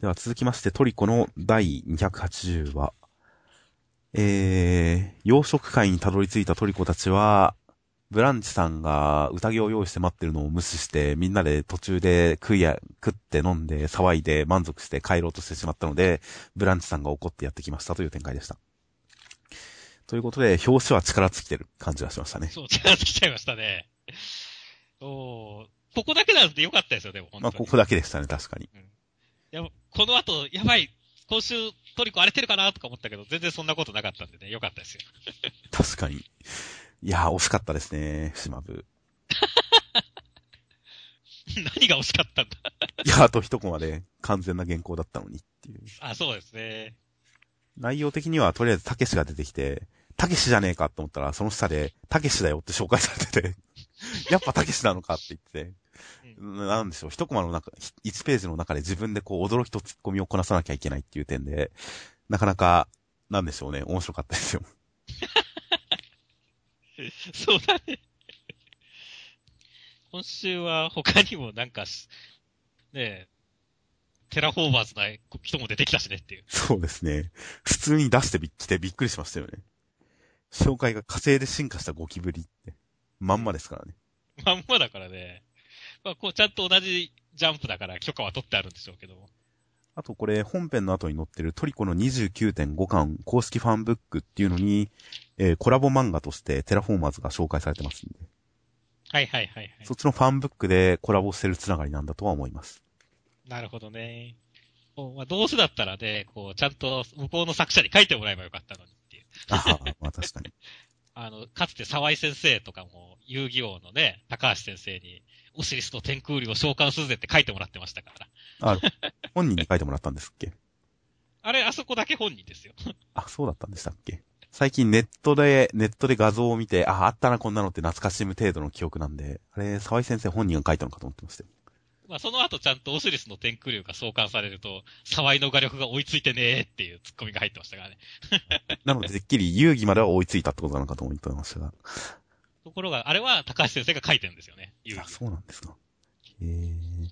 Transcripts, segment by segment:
では続きましてトリコの第280話。えー、養殖会にたどり着いたトリコたちは、ブランチさんが宴を用意して待ってるのを無視して、みんなで途中で食いや、食って飲んで騒いで満足して帰ろうとしてしまったので、ブランチさんが怒ってやってきましたという展開でした。ということで、表紙は力尽きてる感じがしましたね。そう、力尽きちゃいましたね。おここだけなんでよかったですよ、でも。まあ、ここだけでしたね、確かに。うん、いや、この後、やばい、今週トリコ荒れてるかなとか思ったけど、全然そんなことなかったんでね、よかったですよ。確かに。いやー、惜しかったですね、島部。何が惜しかったんだ？いや、あと一コマで完全な原稿だったのにっていう。あ、そうですね。内容的にはとりあえずたけしが出てきて、たけしじゃねえかと思ったら、その下で、たけしだよって紹介されててやっぱたけしなのかって言ってうん、なんでしょう、一コマの中、1ページの中で自分でこう驚きと突っ込みをこなさなきゃいけないっていう点で、なかなか、なんでしょうね、面白かったですよ。そうだね。今週は他にもなんか、ねえ、テラフォーマーズな人も出てきたしねっていう。そうですね。普通に出してび来てびっくりしましたよね。紹介が火星で進化したゴキブリって、まんまですからね。まんまだからね。まあ、こう、ちゃんと同じジャンプだから許可は取ってあるんでしょうけども。あとこれ、本編の後に載ってるトリコの29.5巻公式ファンブックっていうのに、えー、コラボ漫画としてテラフォーマーズが紹介されてますんで。はいはいはい、はい。そっちのファンブックでコラボしてるつながりなんだとは思います。なるほどね。まあ、どうせだったらね、こう、ちゃんと向こうの作者に書いてもらえばよかったのにっていう。ああ、まあ確かに。あの、かつて沢井先生とかも、遊戯王のね、高橋先生に、オシリスと天空竜を召喚するぜって書いてもらってましたから。あ、本人に書いてもらったんですっけ？あれ、あそこだけ本人ですよ。あ、そうだったんでしたっけ？最近ネットで、ネットで画像を見て、あ、あったなこんなのって懐かしむ程度の記憶なんで、あれ、沢井先生本人が書いたのかと思ってましたよ。まあ、その後ちゃんとオシリスの天空竜が召喚されると、沢井の画力が追いついてねーっていうツッコミが入ってましたからね。なので、てっきり遊戯までは追いついたってことなのかと思ってましたが。ところが、あれは高橋先生が書いてるんですよね。あ、そうなんですか。へー。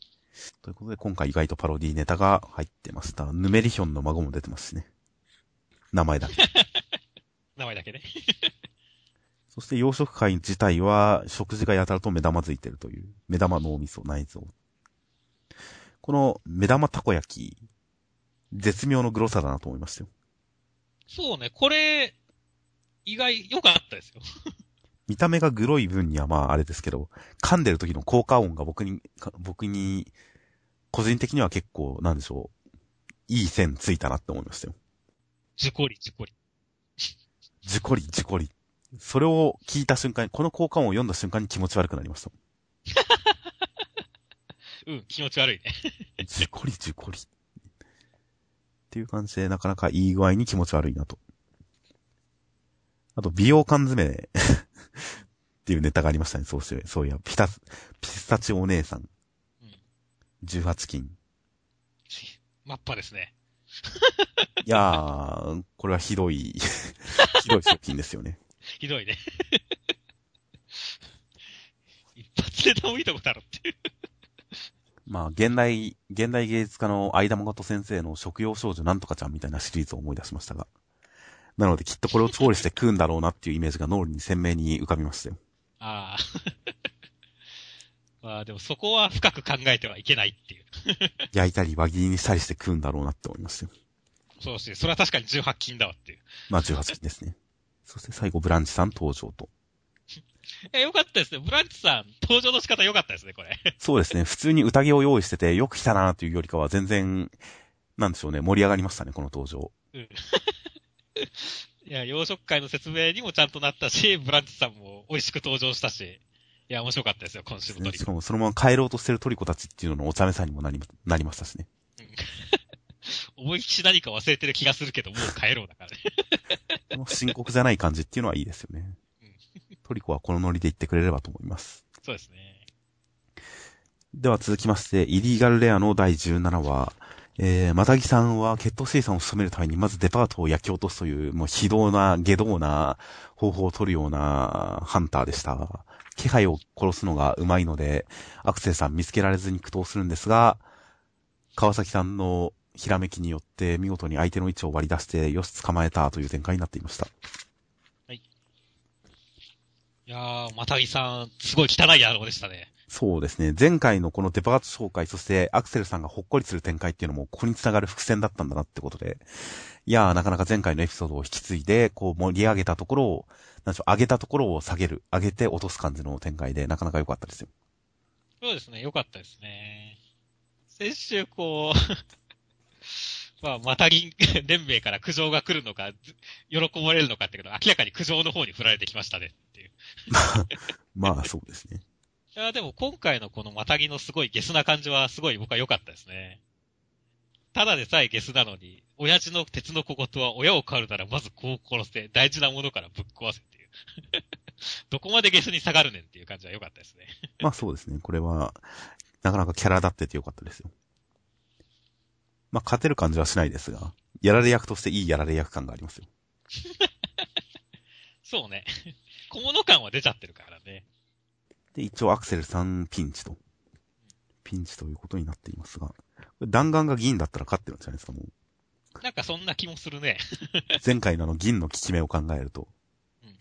ということで、今回意外とパロディネタが入ってました。ヌメリヒョンの孫も出てますしね。名前だけ。名前だけね。そして養殖会自体は食事がやたらと目玉づいてるという、目玉脳みそ内臓この目玉たこ焼き、絶妙のグロさだなと思いましたよ。そうね、これ、意外良かったですよ。見た目がグロい分にはまああれですけど、噛んでる時の効果音が僕に、僕に、個人的には結構、なんでしょう、いい線ついたなって思いましたよ。じこりじこり。じこりじこり。それを聞いた瞬間、この効果音を読んだ瞬間に気持ち悪くなりました。うん、気持ち悪いね。じこりじこり。っていう感じで、なかなかいい具合に気持ち悪いなと。あと、美容缶詰 っていうネタがありましたね、そうして、そういや、ピタ、ピスタチオお姉さん。うん。18金。マッパですね。いやー、これはひどい、ひどい食品ですよね。ひどいね。一発ででもいいとこだろっていう。まあ、現代、現代芸術家の相田誠先生の食用少女なんとかちゃんみたいなシリーズを思い出しましたが。なのできっとこれを調理して食うんだろうなっていうイメージが脳裏に鮮明に浮かびましたよ。あ あ。まあでもそこは深く考えてはいけないっていう。焼いたり輪切りにしたりして食うんだろうなって思いましたよ。そうですね。それは確かに18金だわっていう。まあ18金ですね。そして最後ブランチさん登場と。え、よかったですね。ブランチさん、登場の仕方よかったですね、これ。そうですね。普通に宴を用意してて、よく来たなというよりかは全然、なんでしょうね、盛り上がりましたね、この登場。うん。いや、洋食会の説明にもちゃんとなったし、ブランチさんも美味しく登場したし、いや、面白かったですよ、今週のトリコ。しかもそのまま帰ろうとしてるトリコたちっていうののお茶目さにもなり、なりましたしね。うん。思いっきし何か忘れてる気がするけど、もう帰ろうだからね。この深刻じゃない感じっていうのはいいですよね。トリコはこのノリで言ってくれればと思います。そうですね。では続きまして、イリーガルレアの第17話。えー、またぎさんは血糖生産を進めるためにまずデパートを焼き落とすという、もう非道な、下道な方法を取るようなハンターでした。気配を殺すのがうまいので、アクセルさん見つけられずに苦闘するんですが、川崎さんのひらめきによって見事に相手の位置を割り出して、よし、捕まえたという展開になっていました。はい。いやー、またぎさん、すごい汚い野郎でしたね。そうですね。前回のこのデパート紹介、そしてアクセルさんがほっこりする展開っていうのも、ここに繋がる伏線だったんだなってことで、いやー、なかなか前回のエピソードを引き継いで、こう盛り上げたところを、なんでしょう、上げたところを下げる、上げて落とす感じの展開で、なかなか良かったですよ。そうですね、良かったですね。先週こう まあ、またぎ連盟から苦情が来るのか、喜ばれるのかってけど、明らかに苦情の方に振られてきましたねっていう。まあ、そうですね。いや、でも今回のこのまたぎのすごいゲスな感じはすごい僕は良かったですね。ただでさえゲスなのに、親父の鉄の小言は親を飼うならまずこう殺せ、大事なものからぶっ壊せっていう。どこまでゲスに下がるねんっていう感じは良かったですね。まあそうですね。これは、なかなかキャラ立ってて良かったですよ。まあ勝てる感じはしないですが、やられ役としていいやられ役感がありますよ。そうね。小物感は出ちゃってるからね。で、一応アクセルさんピンチと。ピンチということになっていますが。弾丸が銀だったら勝ってるんじゃないですか、もう。なんかそんな気もするね。前回のあの銀の効き目を考えると。うん、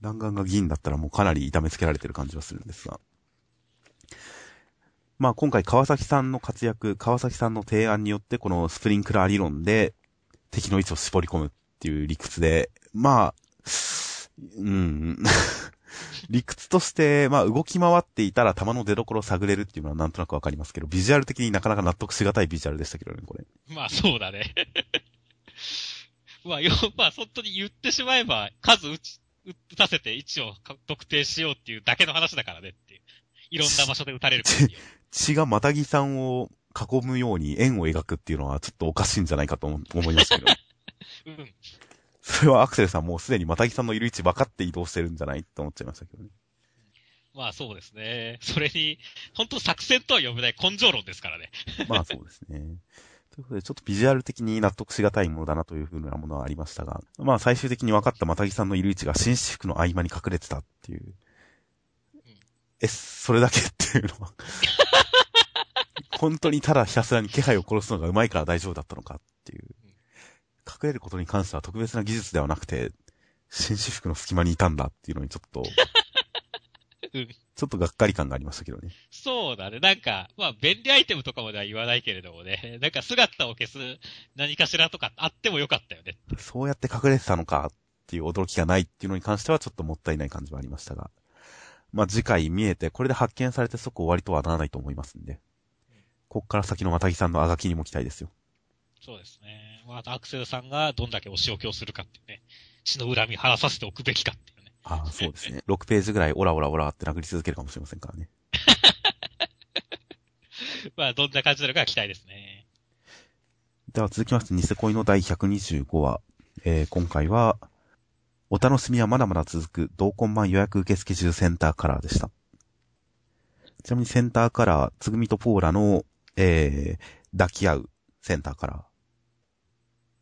弾丸が銀だったらもうかなり痛めつけられてる感じはするんですが。まあ今回川崎さんの活躍、川崎さんの提案によってこのスプリンクラー理論で敵の位置を絞り込むっていう理屈で、まあ、うん。理屈として、まあ動き回っていたら弾の出所を探れるっていうのはなんとなくわかりますけど、ビジュアル的になかなか納得しがたいビジュアルでしたけどね、これ。まあそうだね。まあ、よ、まあ本当に言ってしまえば、数打ち、打たせて位置を特定しようっていうだけの話だからねっていう。いろんな場所で撃たれるっていう。血がまたぎさんを囲むように円を描くっていうのはちょっとおかしいんじゃないかと思いますけど。うん。それはアクセルさんもうすでにまたぎさんのいる位置分かって移動してるんじゃないと思っちゃいましたけどね。まあそうですね。それに、本当作戦とは呼べない根性論ですからね。まあそうですね。ということで、ちょっとビジュアル的に納得しがたいものだなというふうなものはありましたが、まあ最終的に分かったまたぎさんのいる位置が紳士服の合間に隠れてたっていう。うん、え、それだけっていうのは本当にただひたすらに気配を殺すのがうまいから大丈夫だったのかっていう。隠れることに関しては特別な技術ではなくて、紳士服の隙間にいたんだっていうのにちょっと、うん、ちょっとがっかり感がありましたけどね。そうだね。なんか、まあ、便利アイテムとかまでは言わないけれどもね。なんか姿を消す何かしらとかあってもよかったよね。そうやって隠れてたのかっていう驚きがないっていうのに関してはちょっともったいない感じはありましたが。まあ、次回見えて、これで発見されて即終わりとはならないと思いますんで。こっから先のまたぎさんのあがきにも期待ですよ。そうですね。またアクセルさんがどんだけお仕置きをするかっていうね、血の恨み晴らさせておくべきかっていうね。ああ、そうですね。6ページぐらいオラオラオラって殴り続けるかもしれませんからね。まあ、どんな感じなのか期待ですね。では続きまして、ニセ恋の第125話。えー、今回は、お楽しみはまだまだ続く、同梱版予約受付中センターカラーでした。ちなみにセンターカラー、つぐみとポーラの、えー、抱き合うセンターカラー。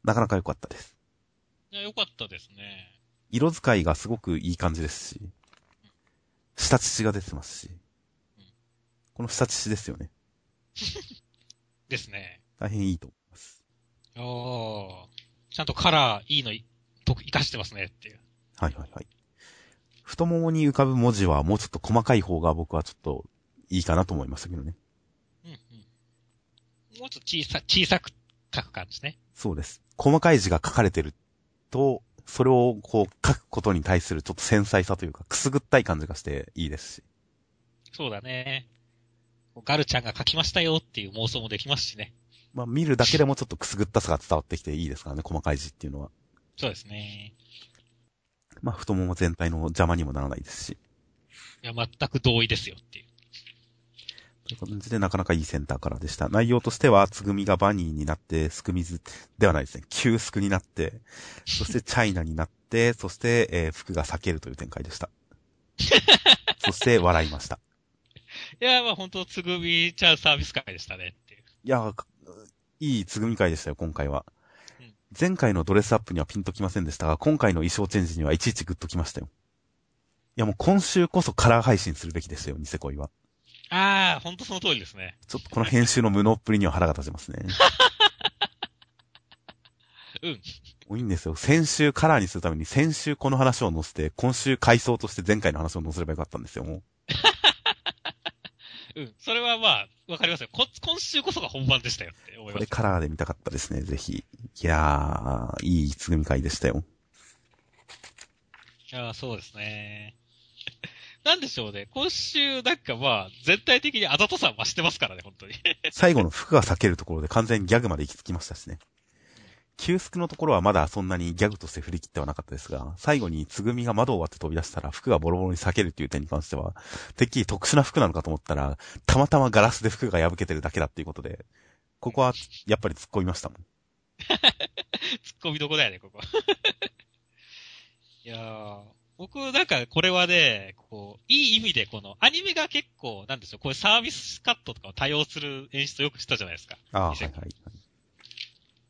なかなか良かったです。いや、良かったですね。色使いがすごくいい感じですし、下乳が出てますし、うん、この下乳ですよね。ですね。大変いいと思います。おちゃんとカラーいいのと活かしてますねっていう。はいはいはい。太ももに浮かぶ文字はもうちょっと細かい方が僕はちょっといいかなと思いましたけどね。うんうん。もうちょっと小さ、小さく書く感じね。そうです。細かい字が書かれてると、それをこう書くことに対するちょっと繊細さというか、くすぐったい感じがしていいですし。そうだね。ガルちゃんが書きましたよっていう妄想もできますしね。まあ見るだけでもちょっとくすぐったさが伝わってきていいですからね、細かい字っていうのは。そうですね。まあ太もも全体の邪魔にもならないですし。いや、全く同意ですよっていう。という感じで、なかなかいいセンターからでした。内容としては、つぐみがバニーになって、すくみずではないですね。旧スクになって、そしてチャイナになって、そして、えー、服が裂けるという展開でした。そして、笑いました。いや、まあ本当つぐみちゃんサービス会でしたねっていう。いや、いいつぐみ会でしたよ、今回は。うん、前回のドレスアップにはピンときませんでしたが、今回の衣装チェンジにはいちいちグッときましたよ。いやもう今週こそカラー配信するべきですよ、ニセ恋は。ああ、ほんとその通りですね。ちょっとこの編集の無能っぷりには腹が立ちますね。うん。多いんですよ。先週カラーにするために先週この話を載せて、今週回想として前回の話を載せればよかったんですよ、もう。うん。それはまあ、わかりますよ。こ今週こそが本番でしたよって思いこれます。カラーで見たかったですね、ぜひ。いやー、いいつぐみ会でしたよ。いやーそうですね。なんでしょうね。今週なんかまあ、全体的にあざとさ増してますからね、本当に。最後の服が避けるところで完全にギャグまで行き着きましたしね。休スクのところはまだそんなにギャグとして振り切ってはなかったですが、最後につぐみが窓を割って飛び出したら服がボロボロに避けるっていう点に関しては、てっきり特殊な服なのかと思ったら、たまたまガラスで服が破けてるだけだっていうことで、ここはやっぱり突っ込みましたもん。ツッコミどこだよね、ここ。いやー、僕なんかこれはね、こう、いい意味でこの、アニメが結構、なんでしょう、こういうサービスカットとかを多用する演出をよくしたじゃないですか。ああ、はい2000はい。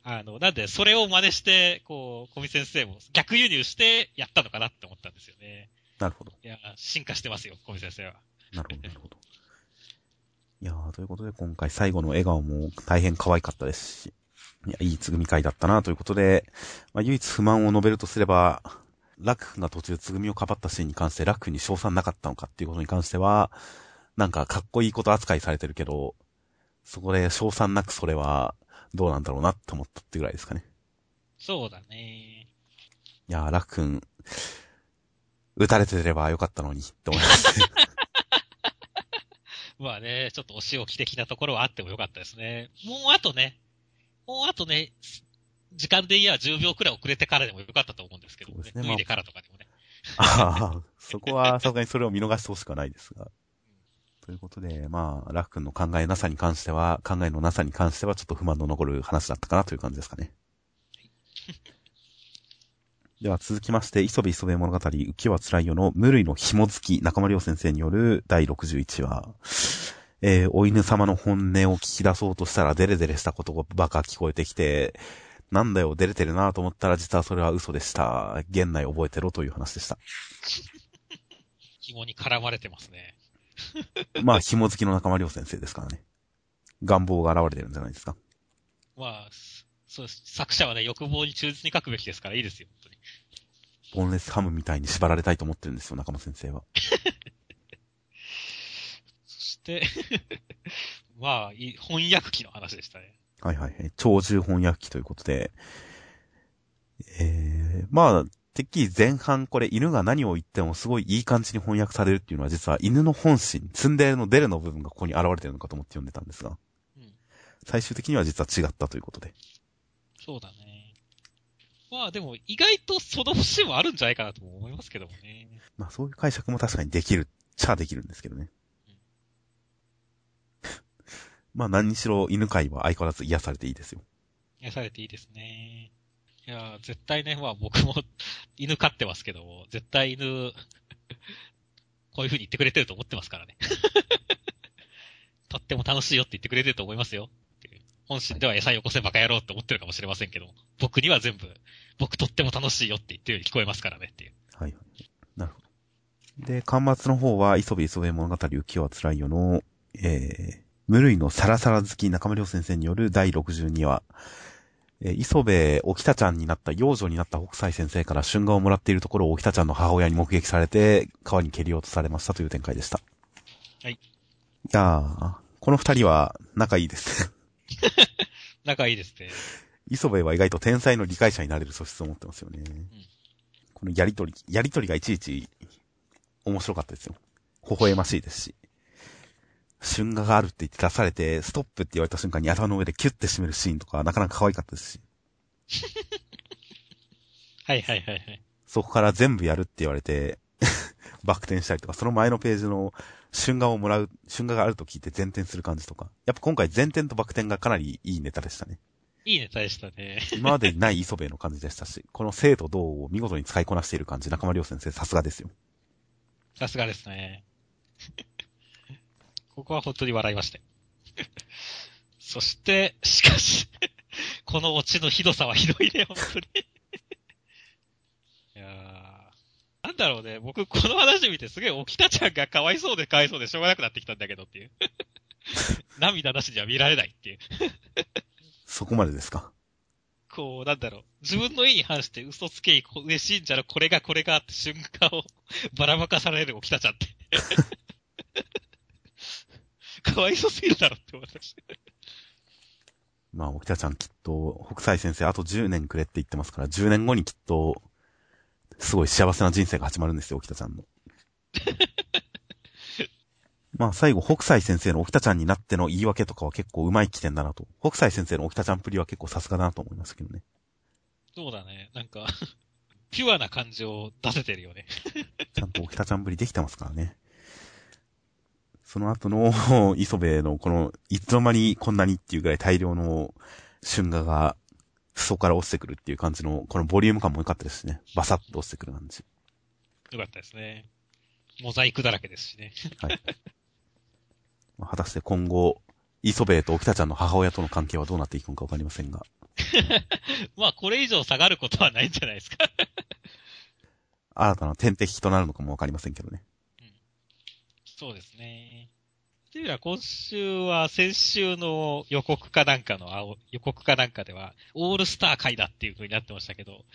あの、なんで、それを真似して、こう、小見先生も逆輸入してやったのかなって思ったんですよね。なるほど。いや、進化してますよ、小見先生は。なるほど、なるほど。いやー、ということで今回最後の笑顔も大変可愛かったですし、いや、いいつぐみ会だったなということで、まあ、唯一不満を述べるとすれば、ラク君が途中つぐみをかばったシーンに関してラク君に賞賛なかったのかっていうことに関しては、なんかかっこいいこと扱いされてるけど、そこで賞賛なくそれはどうなんだろうなって思ったってぐらいですかね。そうだね。いやー、ラク君、撃たれてればよかったのにって思いますね。まあね、ちょっとお仕置き的なところはあってもよかったですね。もうあとね、もうあとね、時間で言えば10秒くらい遅れてからでもよかったと思うんですけどね。ね脱いでからとかでもね。ああ、そこはさすがにそれを見逃してほしくはないですが。ということで、まあ、ラフ君の考えなさに関しては、考えのなさに関してはちょっと不満の残る話だったかなという感じですかね。では続きまして、磯部磯部物語、浮世は辛いよの無類の紐付き中間良先生による第61話。えー、お犬様の本音を聞き出そうとしたらデレデレしたことがばか聞こえてきて、なんだよ、デレてるなと思ったら実はそれは嘘でした。現内覚えてろという話でした。紐に絡まれてますね。まあ、紐付きの中間良先生ですからね。願望が現れてるんじゃないですか。まあ、そうです。作者はね、欲望に忠実に書くべきですからいいですよ、本当に。ボンレスハムみたいに縛られたいと思ってるんですよ、中間先生は。そして、まあ、い翻訳機の話でしたね。はいはいはい。長寿翻訳機ということで。えー、まあ、てっきり前半これ犬が何を言ってもすごいいい感じに翻訳されるっていうのは実は犬の本心、ツンデレのデレの部分がここに現れてるのかと思って読んでたんですが、うん。最終的には実は違ったということで。そうだね。まあでも、意外とその節もあるんじゃないかなとも思いますけどもね。まあそういう解釈も確かにできるっちゃできるんですけどね。まあ何にしろ犬飼は相変わらず癒されていいですよ。癒されていいですね。いやー、絶対ね、まあ僕も 犬飼ってますけども、絶対犬、こういう風に言ってくれてると思ってますからね。とっても楽しいよって言ってくれてると思いますよ。本心では餌よこせバカ野郎って思ってるかもしれませんけども、僕には全部、僕とっても楽しいよって言ってるように聞こえますからねっていう。はいはい。なるほど。で、端末の方は、磯部磯部物語浮世は辛いよの、えー、無類のサラサラ好き中村良先生による第62話。えー、磯部沖田ちゃんになった、幼女になった北斎先生から春画をもらっているところを沖田ちゃんの母親に目撃されて、川に蹴り落とされましたという展開でした。はい。いやー、この二人は仲いいです。仲いいですね。磯部は意外と天才の理解者になれる素質を持ってますよね。このやりとり、やりとりがいちいち面白かったですよ。微笑ましいですし。春画があるって言って出されて、ストップって言われた瞬間に頭の上でキュッて締めるシーンとかなかなか可愛かったですし。はいはいはいはい。そこから全部やるって言われて、バク転したりとか、その前のページの春画をもらう、春画があると聞いて前転する感じとか。やっぱ今回前転とバク転がかなりいいネタでしたね。いいネタでしたね。今までにない磯部の感じでしたし、この生と動を見事に使いこなしている感じ、中間良先生さすがですよ。さすがですね。ここは本当に笑いましたよ。そして、しかし、このオチのひどさはひどいね、本当に。いやーなんだろうね、僕この話見てすげえ沖田ちゃんがかわいそうでかわいそうでしょうがなくなってきたんだけどっていう。涙なしには見られないっていう。そこまでですか？ここう、なんだろう、自分の意に反して嘘つけ、嬉しいんじゃろ、これがこれがって瞬間をばらまかされる起きたちゃって。かわいそすぎるだろって思いました。まあ、沖田ちゃんきっと、北斎先生あと10年くれって言ってますから、10年後にきっと、すごい幸せな人生が始まるんですよ、沖田ちゃんの。まあ最後、北斎先生の沖田ちゃんになっての言い訳とかは結構うまい起点だなと。北斎先生の沖田ちゃんプリは結構さすがだなと思いますけどね。そうだね。なんか、ピュアな感情を出せてるよね。ちゃんと沖田ちゃんぶりできてますからね。その後の、磯部のこの、いつの間にこんなにっていうぐらい大量の春画が、裾から落ちてくるっていう感じの、このボリューム感も良かったですね。バサッと落ちてくる感じ。よかったですね。モザイクだらけですしね。はい。まあ果たして今後、磯部と沖田ちゃんの母親との関係はどうなっていくのかわかりませんが。まあ、これ以上下がることはないんじゃないですか。新たな天敵となるのかもわかりませんけどね。そうですね。っていうのは今週は先週の予告かなんかの、あ予告かなんかでは、オールスター会だっていう風になってましたけど、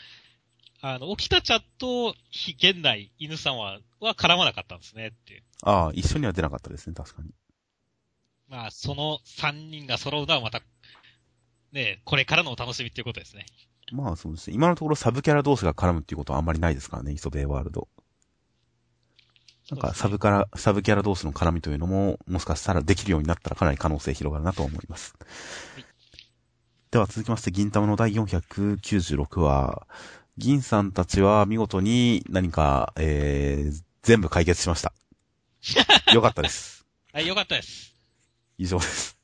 あの、沖田ちゃんと、非現代、犬さんは、は絡まなかったんですねっていう。ああ、一緒には出なかったですね、確かに。まあ、その3人が揃うのはまた、ねこれからのお楽しみっていうことですね。まあそうですね。今のところサブキャラ同士が絡むっていうことはあんまりないですからね、磯部ワールド。なんかサブキャラ、サブキャラ同士の絡みというのも、もしかしたらできるようになったらかなり可能性広がるなと思います。では続きまして、銀玉の第496話、銀さんたちは見事に何か、えー、全部解決しました。よかったです。はい、よかったです。以上です。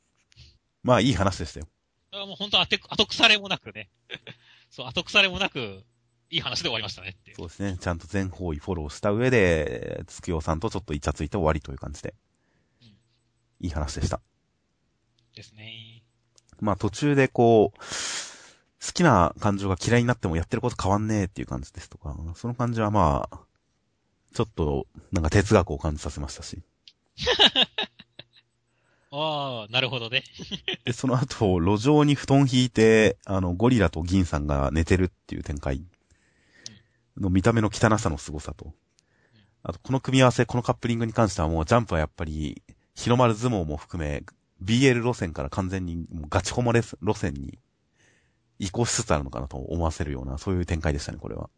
まあいい話でしたよ。あもう本当後後腐れもなくね。そう、後腐れもなく、いい話で終わりましたねって。そうですね。ちゃんと全方位フォローした上で、つくよさんとちょっとイチャついて終わりという感じでうん。いい話でした。ですね。まあ途中でこう、好きな感情が嫌いになってもやってること変わんねえっていう感じですとか、その感じはまあ、ちょっと、なんか哲学を感じさせましたし。ああ、なるほどね。で、その後、路上に布団引いて、あの、ゴリラと銀さんが寝てるっていう展開の見た目の汚さの凄さと。あと、この組み合わせ、このカップリングに関してはもうジャンプはやっぱり、広丸相撲も含め、BL 路線から完全にもうガチホモレス路線に移行しつつあるのかなと思わせるような、そういう展開でしたね、これは。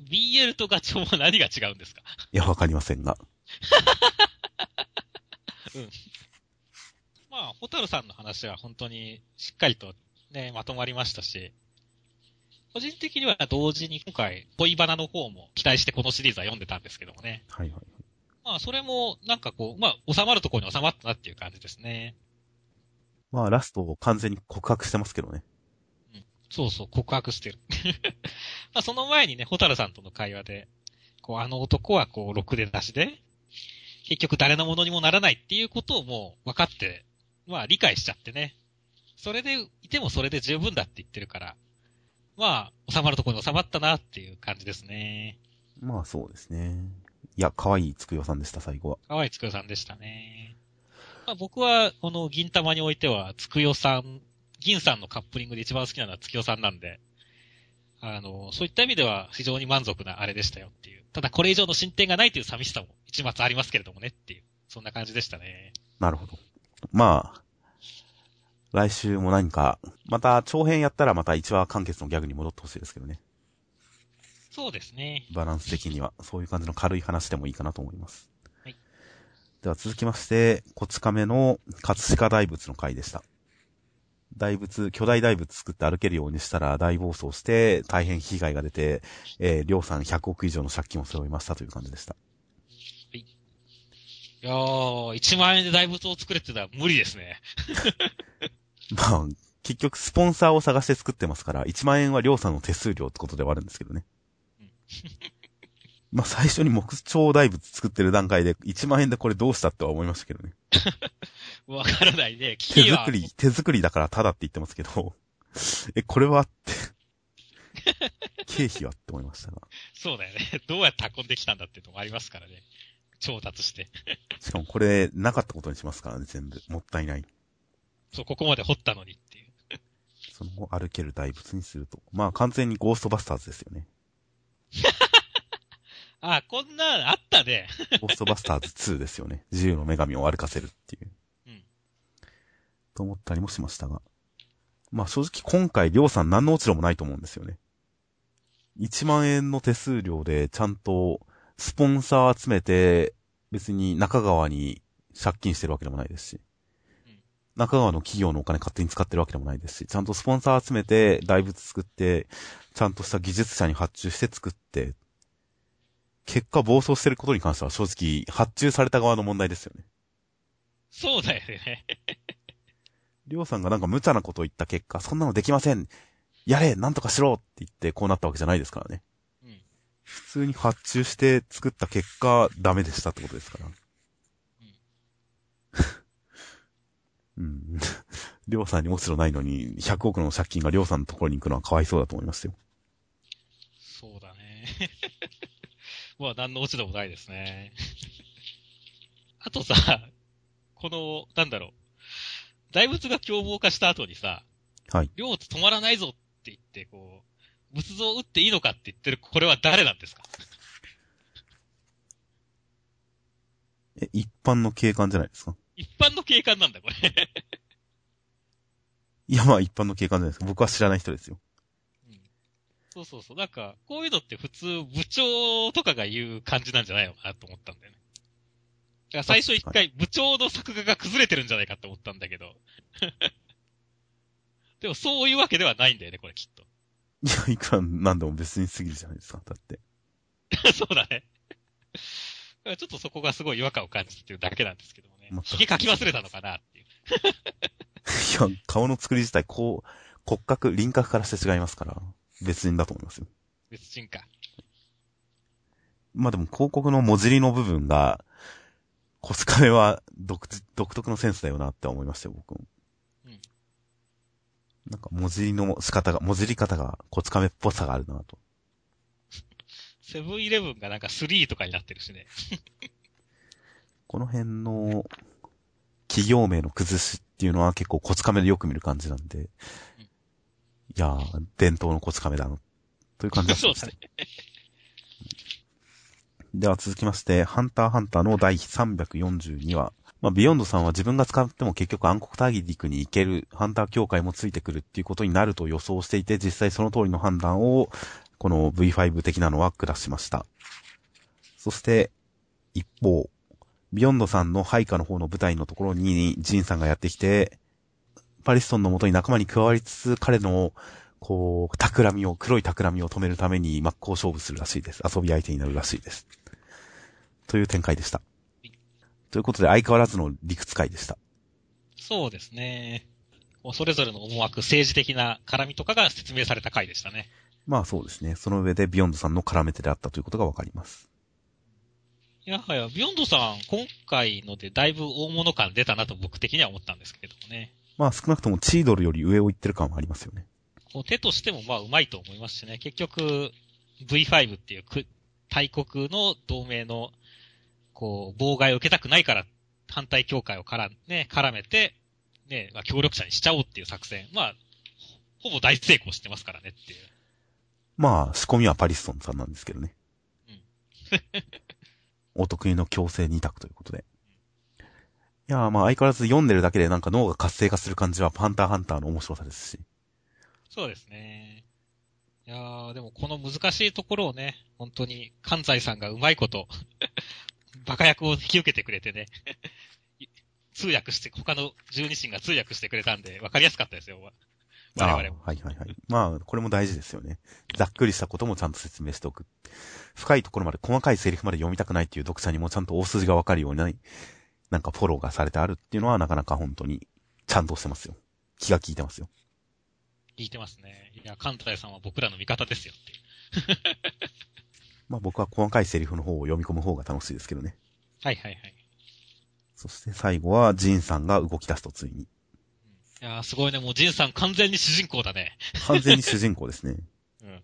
BL とガチョウも何が違うんですか？いや、わかりませんが。まあ、ホタルさんの話は本当にしっかりとね、まとまりましたし、個人的には同時に今回、恋バナの方も期待してこのシリーズは読んでたんですけどもね。はいはい。まあ、それもなんかこう、まあ、収まるところに収まったなっていう感じですね。まあ、ラストを完全に告白してますけどね。そうそう、告白してる。まあ、その前にね、ホタルさんとの会話で、こう、あの男はこう、ろくでなしで、結局誰のものにもならないっていうことをもう分かって、まあ理解しちゃってね。それでいてもそれで十分だって言ってるから、まあ、収まるところに収まったなっていう感じですね。まあ、そうですね。いや、可愛いつくよさんでした、最後は。河合つくよさんでしたね。まあ僕は、この銀玉においては、つくよさん、銀さんのカップリングで一番好きなのはつくよさんなんで、あの、そういった意味では非常に満足なあれでしたよっていう。ただこれ以上の進展がないという寂しさも一末ありますけれどもねっていう。そんな感じでしたね。なるほど。まあ、来週も何か、また長編やったらまた一話完結のギャグに戻ってほしいですけどね。そうですね。バランス的には、そういう感じの軽い話でもいいかなと思います。はい。では続きまして、こち亀の葛飾大仏の回でした。大仏、巨大大仏作って歩けるようにしたら大暴走して大変被害が出て、えー、りょうさん100億以上の借金を背負いましたという感じでした。いやー、1万円で大仏を作れってたら無理ですね。まあ、結局スポンサーを探して作ってますから、1万円はりょうさんの手数料ってことではあるんですけどねうん。まあ最初に木彫大仏作ってる段階で1万円でこれどうしたっては思いましたけどね。わからないね。手作り、手作りだからタダって言ってますけど、え、これはって、経費はって思いましたが。そうだよね。どうやって運んできたんだっていうのもありますからね。調達して。しかもこれ、なかったことにしますからね、全部。もったいない。そう、ここまで掘ったのにっていう。その、を歩ける大仏にすると。まあ完全にゴーストバスターズですよね。あ、こんな、あったね。ゴーストバスターズ2ですよね。自由の女神を歩かせるっていう。うん。と思ったりもしましたが。まあ正直今回、りょうさん何の落ち度もないと思うんですよね。1万円の手数料でちゃんとスポンサー集めて、別に中川に借金してるわけでもないですしうん。中川の企業のお金勝手に使ってるわけでもないですし、ちゃんとスポンサー集めて、大仏作って、ちゃんとした技術者に発注して作って、結果暴走してることに関しては正直発注された側の問題ですよね。そうだよね。りょうさんがなんか無茶なことを言った結果、そんなのできませんやれなんとかしろって言ってこうなったわけじゃないですからね。うん。普通に発注して作った結果、ダメでしたってことですから。うん。りょうさんに落ち度ないのに、100億の借金がりょうさんのところに行くのはかわいそうだと思いますよ。そうだね。まあ、何の落ち度もないですね。あとさ、この、なんだろう。大仏が凶暴化した後にさ、はい。両津止まらないぞって言って、こう、仏像を撃っていいのかって言ってる、これは誰なんですか？え、一般の警官じゃないですか？一般の警官なんだ、これ。いや、まあ一般の警官じゃないですか。僕は知らない人ですよ。うんそうそうそう。なんか、こういうのって普通、部長とかが言う感じなんじゃないのかなと思ったんだよね。だから最初一回、部長の作画が崩れてるんじゃないかと思ったんだけど。でもそういうわけではないんだよね、これきっと。いや、いくらなんでも別に過ぎるじゃないですか。だって。そうだね。ちょっとそこがすごい違和感を感じてっていうだけなんですけどもねま。たひげ書き忘れたのかな？っていう。いや、顔の作り自体、こう、骨格、輪郭からして違いますから、別人だと思いますよ。別人か。まあでも広告の文字りの部分が、コスカメは独自独特のセンスだよなって思いましたよ、僕も。うんなんか文字りの仕方が、文字り方がコツカメっぽさがあるなと。セブンイレブンがなんか3とかになってるしね。この辺の企業名の崩しっていうのは結構コツカメでよく見る感じなんで、いやー、伝統のコツカメだな、という感じがしました。そうだね。では続きまして、ハンターハンターの第342話。まあ、ビヨンドさんは自分が使っても結局暗黒大陸に行ける、ハンター協会もついてくるっていうことになると予想していて、実際その通りの判断を、この V5 的なのは下しました。そして、一方、ビヨンドさんの配下の方の部隊のところに、ジンさんがやってきて、パリストンの元に仲間に加わりつつ、彼の、こう、企みを、黒い企みを止めるために真っ向勝負するらしいです。遊び相手になるらしいです。という展開でした。ということで相変わらずの理屈回でした。そうですね。それぞれの思惑、政治的な絡みとかが説明された回でしたね。まあそうですね。その上でビヨンドさんの搦め手であったということがわかります。いやはや、ビヨンドさん、今回のでだいぶ大物感出たなと僕的には思ったんですけれどもね。まあ少なくともチードルより上を行ってる感はありますよね。こう手としてもまあうまいと思いますしね。結局、V5 っていうく大国の同盟の、こう、妨害を受けたくないから、反対協会をから、ね、絡めて、ね、まあ、協力者にしちゃおうっていう作戦。まあ、ほほぼ大成功してますからねっていう。まあ仕込みはパリストンさんなんですけどね。うんお得意の強制二択ということで。いやーまあ相変わらず読んでるだけでなんか脳が活性化する感じはハンターハンターの面白さですし。そうですね。いやー、でもこの難しいところをね、本当に関西さんがうまいこと、バカ役を引き受けてくれてね、通訳して、他の十二神が通訳してくれたんで、わかりやすかったですよ。我ああ々も。はいはいはい。まあ、これも大事ですよね。ざっくりしたこともちゃんと説明しておく。深いところまで、細かいセリフまで読みたくないっていう読者にもちゃんと大筋がわかるようにななんかフォローがされてあるっていうのはなかなか本当にちゃんとしてますよ。気が利いてますよ。聞いてますね。いや、関西さんは僕らの味方ですよっていう。まあ僕は細かいセリフの方を読み込む方が楽しいですけどね。はいはいはい。そして最後はジンさんが動き出すとついに。いやー、すごいね。もうジンさん完全に主人公だね。完全に主人公ですね。うん。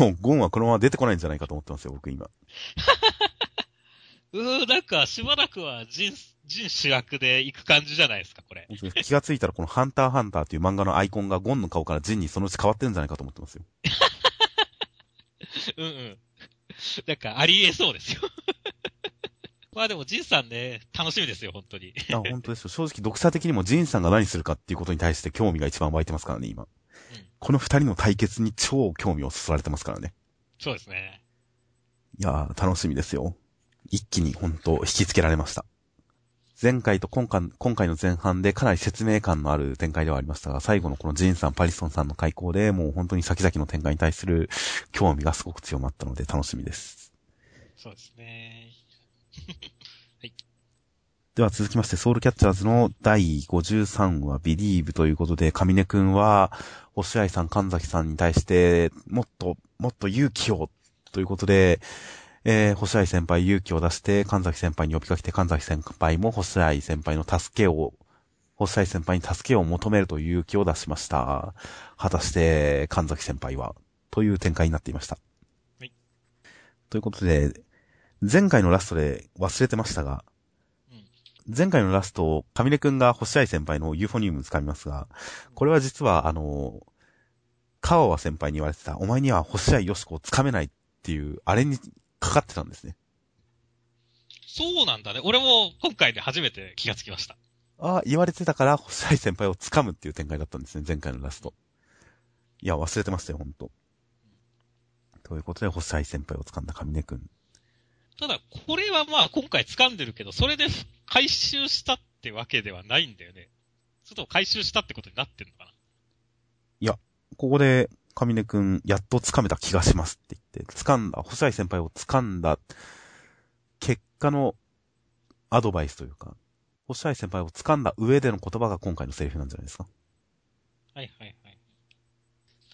もうゴンはこのまま出てこないんじゃないかと思ってますよ、僕今。うー、なんか、しばらくは、ジン、ジン主役で行く感じじゃないですか、これ。気がついたらこのハンターハンターっていう漫画のアイコンがゴンの顔からジンにそのうち変わってるんじゃないかと思ってますよ。うんうん。なんか、ありえそうですよ。まあでも、ジンさんね、楽しみですよ、本当に。あ、本当ですよ。正直、読者的にもジンさんが何するかっていうことに対して興味が一番湧いてますからね、今。この二人の対決に超興味をそそられてますからね。そうですね。いやー、楽しみですよ。一気に本当引きつけられました。前回と今回今回の前半でかなり説明感のある展開ではありましたが、最後のこのジンさん、パリソンさんの開口でもう本当に先々の展開に対する興味がすごく強まったので楽しみです。そうですね。では続きまして、ソウルキャッチャーズの第53話、ビリーブということで、上根くんは、星合さん、神崎さんに対して、もっと、もっと勇気を、ということで、えー、星合先輩勇気を出して、神崎先輩に呼びかけて、神崎先輩も星合先輩の助けを、星合先輩に助けを求めるという勇気を出しました。果たして、神崎先輩は、という展開になっていました。はい。ということで、前回のラストで忘れてましたが、うん。前回のラスト、上根くんが星合先輩のユーフォニウム掴みますが、これは実は、あの、川和先輩に言われてた、お前には星合よしこを掴めないっていう、あれにかかってたんですね。そうなんだね。俺も今回で初めて気がつきました。ああ、言われてたから、星合先輩を掴むっていう展開だったんですね、前回のラスト。いや、忘れてましたよ、ほんと。ということで、星合先輩を掴んだ上根くん。ただ、これはまあ今回掴んでるけど、それで回収したってわけではないんだよね。ちょっと回収したってことになってんのかな。ここで、上根くん、やっと掴めた気がしますって言って、掴んだ、星合先輩を掴んだ、結果のアドバイスというか、星合先輩を掴んだ上での言葉が今回のセリフなんじゃないですか。はいはいはい。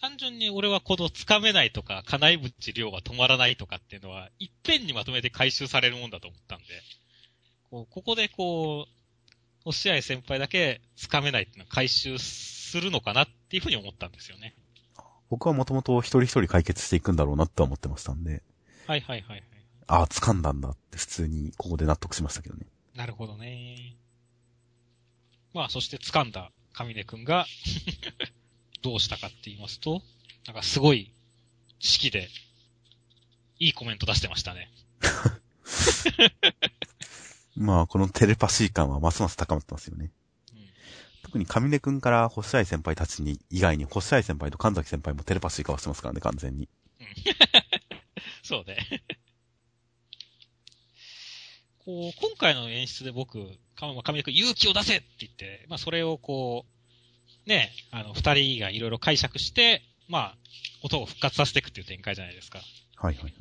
単純に俺はこの掴めないとか、金井淵量が止まらないとかっていうのは、いっぺんにまとめて回収されるもんだと思ったんで、こうここでこう、星合先輩だけ掴めないっていうのは回収するのかなっていうふうに思ったんですよね。僕はもともと一人一人解決していくんだろうなって思ってましたんで、はいはいはいはい。ああ、掴んだんだって普通にここで納得しましたけどね。なるほどね。まあ、そして掴んだ上根くんが、どうしたかって言いますと、なんかすごい式で、いいコメント出してましたね。まあ、このテレパシー感はますます高まってますよね。うん。特に上根くんから星合先輩たちに、以外に星合先輩と神崎先輩もテレパシー化はしてますからね、完全に。そうね。こう、今回の演出で僕、かまあ上根くん勇気を出せって言って、まあそれをこう、ね、あの、二人がいろいろ解釈して、まあ、音を復活させていくっていう展開じゃないですか。はいはいはい。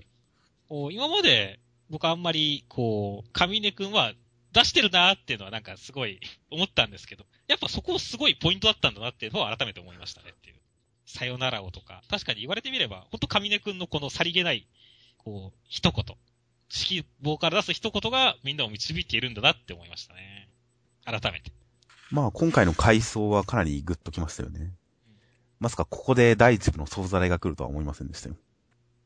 こう今まで僕あんまり、こう、上根くんは出してるなーっていうのはなんかすごい思ったんですけど、やっぱそこすごいポイントだったんだなっていうのは改めて思いましたねっていう。さよならをとか、確かに言われてみれば、ほんと上根くんのこのさりげない、こう、一言。指揮棒から出す一言がみんなを導いているんだなって思いましたね。改めて。まあ、今回の回想はかなりグッときましたよね。まさかここで第一部の総ざらいが来るとは思いませんでしたよ。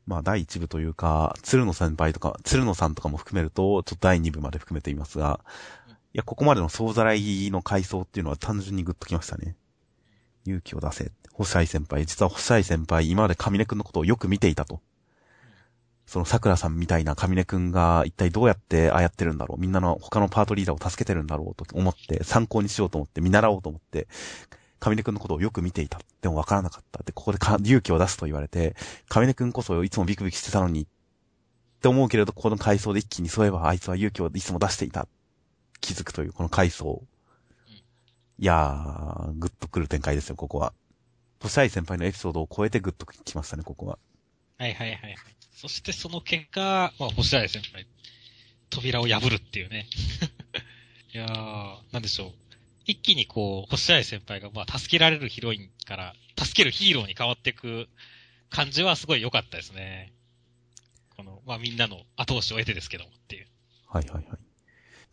まあ、第一部というか、鶴野先輩とか、鶴野さんとかも含めると、ちょっと第二部まで含めていますが、いや、ここまでの総ざらいの回想っていうのは単純にグッときましたね。勇気を出せ。星合先輩。実は星合先輩、今まで上根くんのことをよく見ていたと。その桜さんみたいな上根くんが一体どうやってああやってるんだろう。みんなの他のパートリーダーを助けてるんだろうと思って、参考にしようと思って、見習おうと思って、上根くんのことをよく見ていた。でも分からなかった。で、ここで勇気を出すと言われて、上根くんこそいつもビクビクしてたのに、って思うけれど、ここの回想で一気にそういえばあいつは勇気をいつも出していた。気づくという、この回想。いやー、グッとくる展開ですよ、ここは。星合先輩のエピソードを超えてグッときましたね、ここは。はいはいはい。そしてその結果、まあ、星合先輩、扉を破るっていうね。いやー、なんでしょう。一気にこう、星合先輩が、まあ、助けられるヒロインから、助けるヒーローに変わっていく感じはすごい良かったですね。この、まあ、みんなの後押しを得てですけどもっていう。はいはいはい。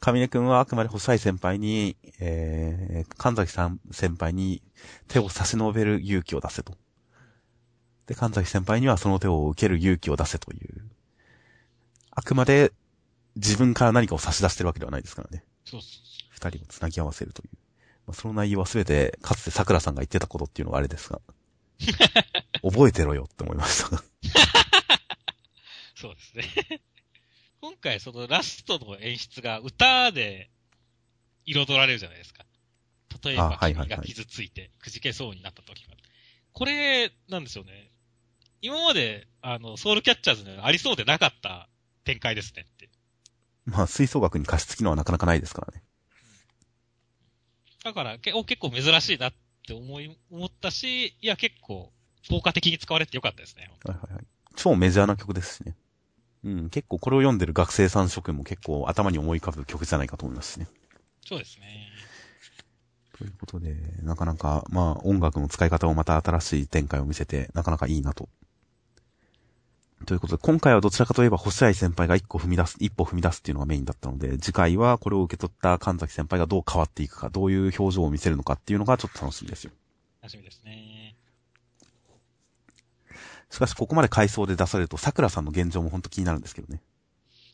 上根くんはあくまで細い先輩に、えー、神崎さん先輩に手を差し伸べる勇気を出せと。で、神崎先輩にはその手を受ける勇気を出せという。あくまで自分から何かを差し出してるわけではないですからね。そうそう二人を繋ぎ合わせるという。まあ、その内容はすべて、かつて桜さんが言ってたことっていうのがあれですが、覚えてろよって思いましたが。そうですね。今回そのラストの演出が歌で彩られるじゃないですか。例えあばはいはいはい君が傷ついてくじけそうになった時は。これ、なんですよね。今まで、あの、ソウルキャッチャーズにはありそうでなかった展開ですねって。まあ、吹奏楽に加湿機能はなかなかないですからね。だから、けお結構珍しいなって思い、思ったし、いや結構、効果的に使われてよかったですね。はいはいはい。超メジャーな曲ですしね。うん、結構これを読んでる学生さん諸君も結構頭に思い浮かぶ曲じゃないかと思いますしね。そうですね。ということで、なかなか、まあ、音楽の使い方をまた新しい展開を見せて、なかなかいいなと。ということで、今回はどちらかといえば、星合先輩が一個踏み出す、一歩踏み出すっていうのがメインだったので、次回はこれを受け取った神崎先輩がどう変わっていくか、どういう表情を見せるのかっていうのがちょっと楽しみですよ。楽しみですね。しかし、ここまで回想で出されると、桜さんの現状も本当気になるんですけどね。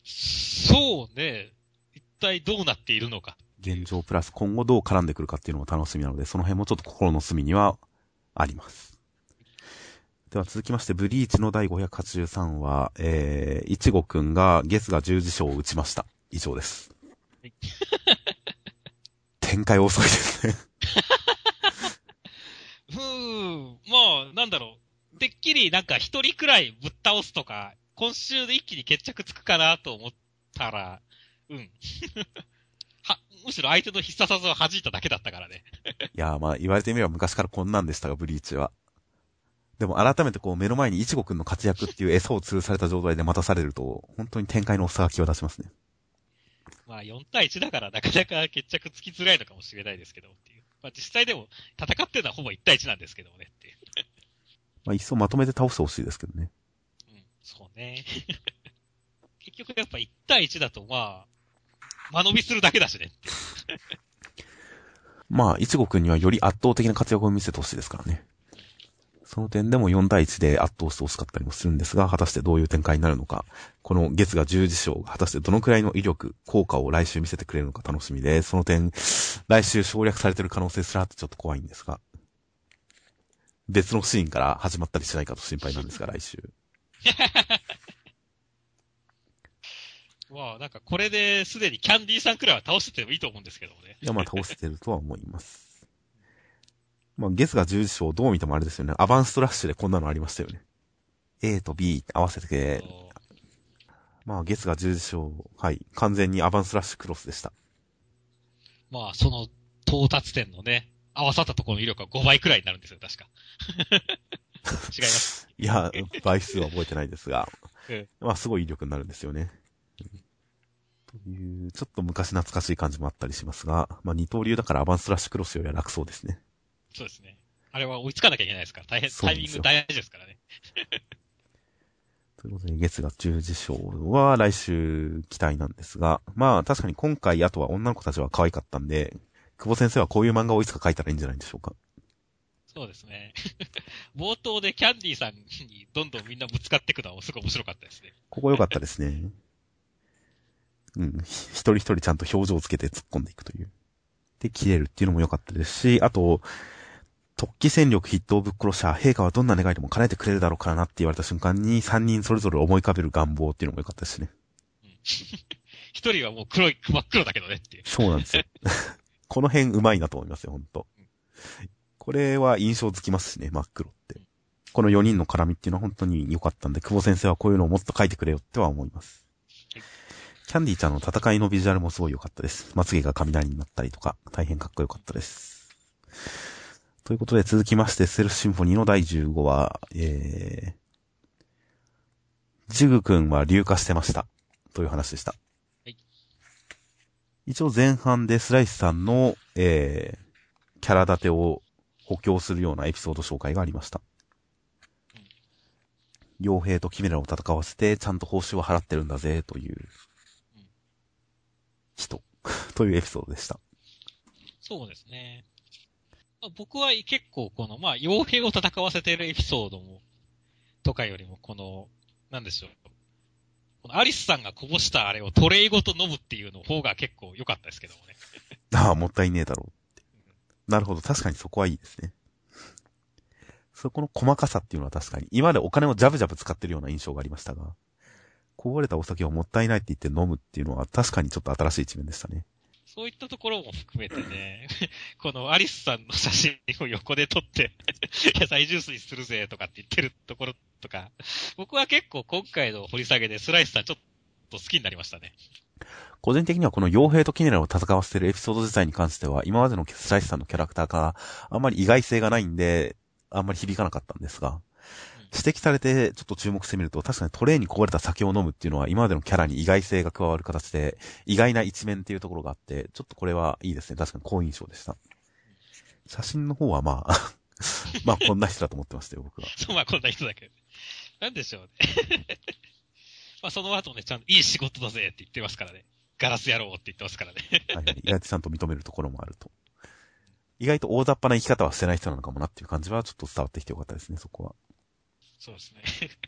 そうね。一体どうなっているのか。現状プラス今後どう絡んでくるかっていうのも楽しみなので、その辺もちょっと心の隅にはあります。では続きまして、ブリーチの第583話、えー、いちごくんがゲスが十字章を打ちました。以上ですはい。展開遅いですね。ふー、まあ、なんだろう。てっきりなんか一人くらいぶっ倒すとか、今週で一気に決着つくかなと思ったら、うん。は、むしろ相手の必殺技を弾いただけだったからね。いやーまあ言われてみれば昔からこんなんでしたが、ブリーチは。でも改めてこう目の前にいちごくんの活躍っていう餌を吊るされた状態で待たされると、本当に展開の遅さが際立ちますね。まあ4対1だから なかなか決着つきづらいのかもしれないですけどっていう。まあ実際でも戦ってるのはほぼ1対1なんですけどねっていう。まあ一層まとめて倒してほしいですけどね。うん、そうね。結局やっぱ1対1だとまあ、間延びするだけだしね。まあ、いちごくんにはより圧倒的な活躍を見せてほしいですからね。その点でも4対1で圧倒してほしかったりもするんですが、果たしてどういう展開になるのか、この月が十字章が果たしてどのくらいの威力、効果を来週見せてくれるのか楽しみで、その点、来週省略されてる可能性すらあってちょっと怖いんですが、別のシーンから始まったりしないかと心配なんですが、来週。まあなんかこれですでにキャンディーさんくらいは倒しててもいいと思うんですけどもね。いや、まあ倒してるとは思います。まあ、ゲスが十字章どう見てもあれですよね。アバンストラッシュでこんなのありましたよね。A と B 合わせて、まあ、ゲスが十字章、はい。完全にアバンスラッシュクロスでした。まあその到達点のね、合わさったところの威力は5倍くらいになるんですよ、確か。違います。いや、倍数は覚えてないですがうん、まあ、すごい威力になるんですよね。という、ちょっと昔懐かしい感じもあったりしますが、まあ、二刀流だからアバンスラッシュクロスよりは楽そうですね。そうですね。あれは追いつかなきゃいけないですから、大変、タイミング大事ですからね。ということで、月が十字章は来週期待なんですが、まあ確かに今回あとは女の子たちは可愛かったんで、久保先生はこういう漫画をいつか書いたらいいんじゃないでしょうか。そうですね。冒頭でキャンディーさんにどんどんみんなぶつかっていくのはすごい面白かったですね。ここ良かったですね。うん。ひ一人一人ちゃんと表情をつけて突っ込んでいくという。で、切れるっていうのも良かったですし、あと、突起戦力筆頭ぶっ殺しゃ、陛下はどんな願いでも叶えてくれるだろうからなって言われた瞬間に、三人それぞれ思い浮かべる願望っていうのも良かったですしね。一人はもう黒い、真っ黒だけどねっていう。そうなんですよ。この辺上手いなと思いますよ、ほんと。これは印象づきますしね、真っ黒って。この4人の絡みっていうのは本当に良かったんで、久保先生はこういうのをもっと書いてくれよっては思います。キャンディーちゃんの戦いのビジュアルもすごい良かったです。まつげが雷になったりとか、大変かっこよかったです。ということで続きまして、セルフシンフォニーの第15話、えー、ジグ君は硫化してました。という話でした。はい一応前半でスライスさんの、えー、キャラ立てを補強するようなエピソード紹介がありました。傭兵とキメラを戦わせて、ちゃんと報酬を払ってるんだぜ、といううん、人、というエピソードでした。そうですね。僕は結構この、まあ、傭兵を戦わせてるエピソードも、とかよりも、この、なんでしょう。このアリスさんがこぼしたあれをトレイごと飲むっていうの方が結構良かったですけどもね。ああ、もったいねえだろうって。なるほど。確かにそこはいいですね。そこの細かさっていうのは確かに、今までお金をジャブジャブ使ってるような印象がありましたが、こぼれたお酒をもったいないって言って飲むっていうのは確かにちょっと新しい一面でしたね。そういったところも含めてね、このアリスさんの写真を横で撮って、野菜ジュースにするぜとかって言ってるところとか、僕は結構今回の掘り下げでスライスさんちょっと好きになりましたね。個人的にはこの傭兵とキネラを戦わせてるエピソード自体に関しては、今までのスライスさんのキャラクターがあんまり意外性がないんで、あんまり響かなかったんですが、指摘されてちょっと注目してみると、確かにトレーにこぼれた酒を飲むっていうのは今までのキャラに意外性が加わる形で、意外な一面っていうところがあって、ちょっとこれはいいですね。確かに好印象でした。写真の方はまあ、まあ こんな人だと思ってましたよ、僕は。そう、まあこんな人だけど。なんでしょうね。まあその後ね、ちゃんといい仕事だぜって言ってますからね。ガラス野郎って言ってますからね。はいはい。意外とちゃんと認めるところもあると。意外と大雑把な生き方はしてない人なのかもなっていう感じはちょっと伝わってきてよかったですね、そこは。そうですね。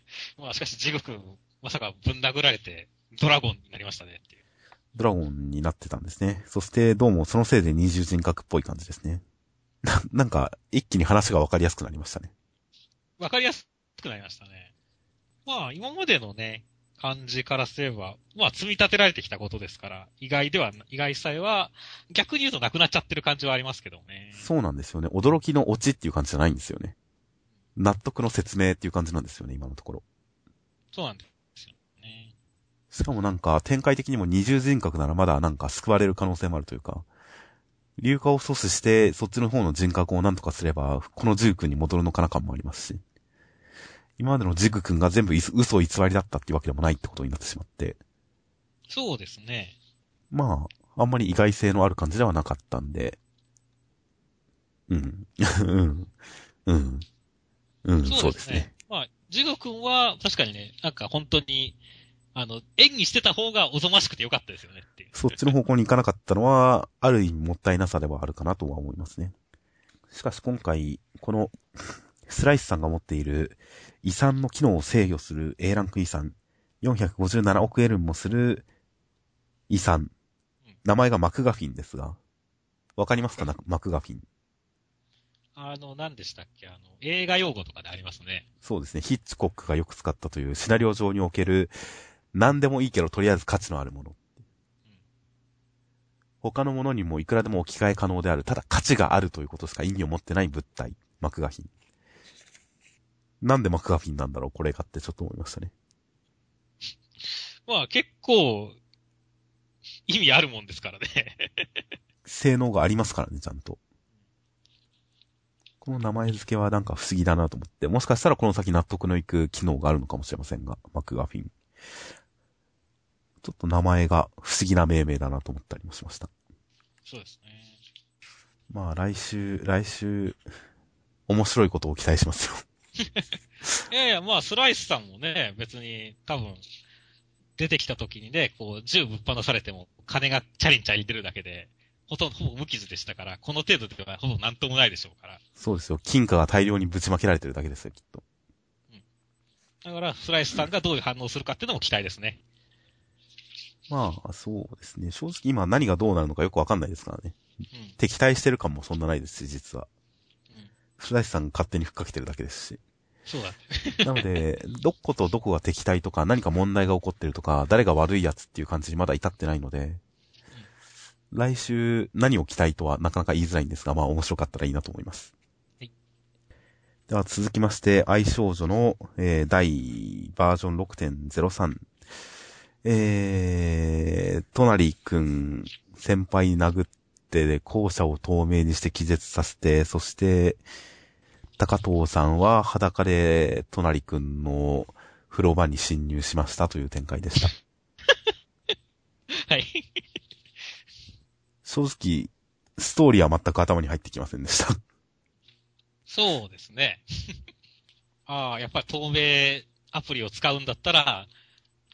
まあしかしジグ君、まさかぶん殴られてドラゴンになりましたねっていう。ドラゴンになってたんですね。そしてどうもそのせいで二重人格っぽい感じですね。な、なんか一気に話がわかりやすくなりましたね。わかりやすくなりましたね。まあ今までのね、感じからすれば、まあ積み立てられてきたことですから、意外では、意外さえは、逆に言うとなくなっちゃってる感じはありますけどね。そうなんですよね。驚きのオチっていう感じじゃないんですよね。納得の説明っていう感じなんですよね、今のところ。そうなんですよね。しかもなんか展開的にも二重人格ならまだなんか救われる可能性もあるというか、流化を阻止してそっちの方の人格をなんとかすれば、このジグ君に戻るのかな感もありますし、今までのジグ君が全部い嘘偽りだったっていうわけでもないってことになってしまって、そうですね。まあ、あんまり意外性のある感じではなかったんで、うん、うん、うん、うん、そうですね。。まあ、ジグ君は確かにね、なんか本当に、あの、演技してた方がおぞましくてよかったですよねっていう。そっちの方向に行かなかったのは、ある意味もったいなさではあるかなとは思いますね。しかし今回、この、スライスさんが持っている遺産の機能を制御する A ランク遺産、457億エルンもする遺産。名前がマクガフィンですが、わかりますか？なマクガフィン。あの、何でしたっけ？あの、映画用語とかでありますね。そうですね。ヒッチコックがよく使ったというシナリオ上における何でもいいけどとりあえず価値のあるもの。他のものにもいくらでも置き換え可能である。ただ価値があるということしか意味を持ってない物体。マクガフィン。なんでマクガフィンなんだろう？これがってちょっと思いましたね。まあ結構、意味あるもんですからね。性能がありますからね、ちゃんと。この名前付けはなんか不思議だなと思って、もしかしたらこの先納得のいく機能があるのかもしれませんが、マクガフィン。ちょっと名前が不思議な命名だなと思ったりもしました。そうですね。まあ来週、来週、面白いことを期待しますよ。いやいや、まあ、スライスさんもね、別に、多分、出てきた時にね、こう、銃ぶっ放されても、金がチャリンチャリン出るだけで、ほとんど、ほぼ無傷でしたから、この程度ではほぼなんともないでしょうから。そうですよ。金貨が大量にぶちまけられてるだけですよ、きっと。だから、スライスさんがどういう反応をするかっていうのも期待ですね。まあ、そうですね。正直今何がどうなるのかよくわかんないですからね。うん。敵対してる感もそんなないですし、実は。うん。スライスさんが勝手にふっかけてるだけですし。そうだね。なので、どことどこが敵対とか、何か問題が起こってるとか、誰が悪いやつっていう感じにまだ至ってないので、来週何を期待とはなかなか言いづらいんですが、まあ面白かったらいいなと思います。はい。では続きまして、愛少女の、えー、第バージョン6.03。えー、トナリくん、先輩に殴って、校舎を透明にして気絶させて、そして、高藤さんは裸で、トナリくんの風呂場に侵入しましたという展開でした。はい。正直、ストーリーは全く頭に入ってきませんでした。そうですね。ああ、やっぱり透明アプリを使うんだったら、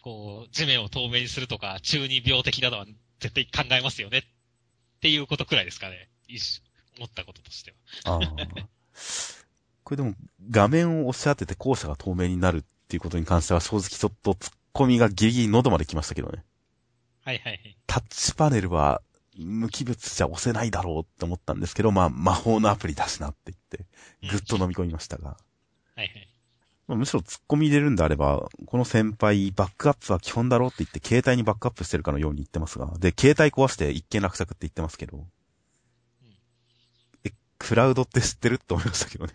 こう、地面を透明にするとか、中二病的なのは絶対考えますよね。っていうことくらいですかね。思ったこととしては。ああ。これでも、画面を押し当てて校舎が透明になるっていうことに関しては正直ちょっと突っコミがギリギリ喉まで来ましたけどね。はいはいはい。タッチパネルは無機物じゃ押せないだろうって思ったんですけど、まあ魔法のアプリだしなって言って、ぐっと飲み込みましたが。はいはい。まあむしろ突っ込み入れるんであれば、この先輩、バックアップは基本だろうって言って、携帯にバックアップしてるかのように言ってますが、で、携帯壊して一見落着って言ってますけど、え、クラウドって知ってる？って思いましたけどね。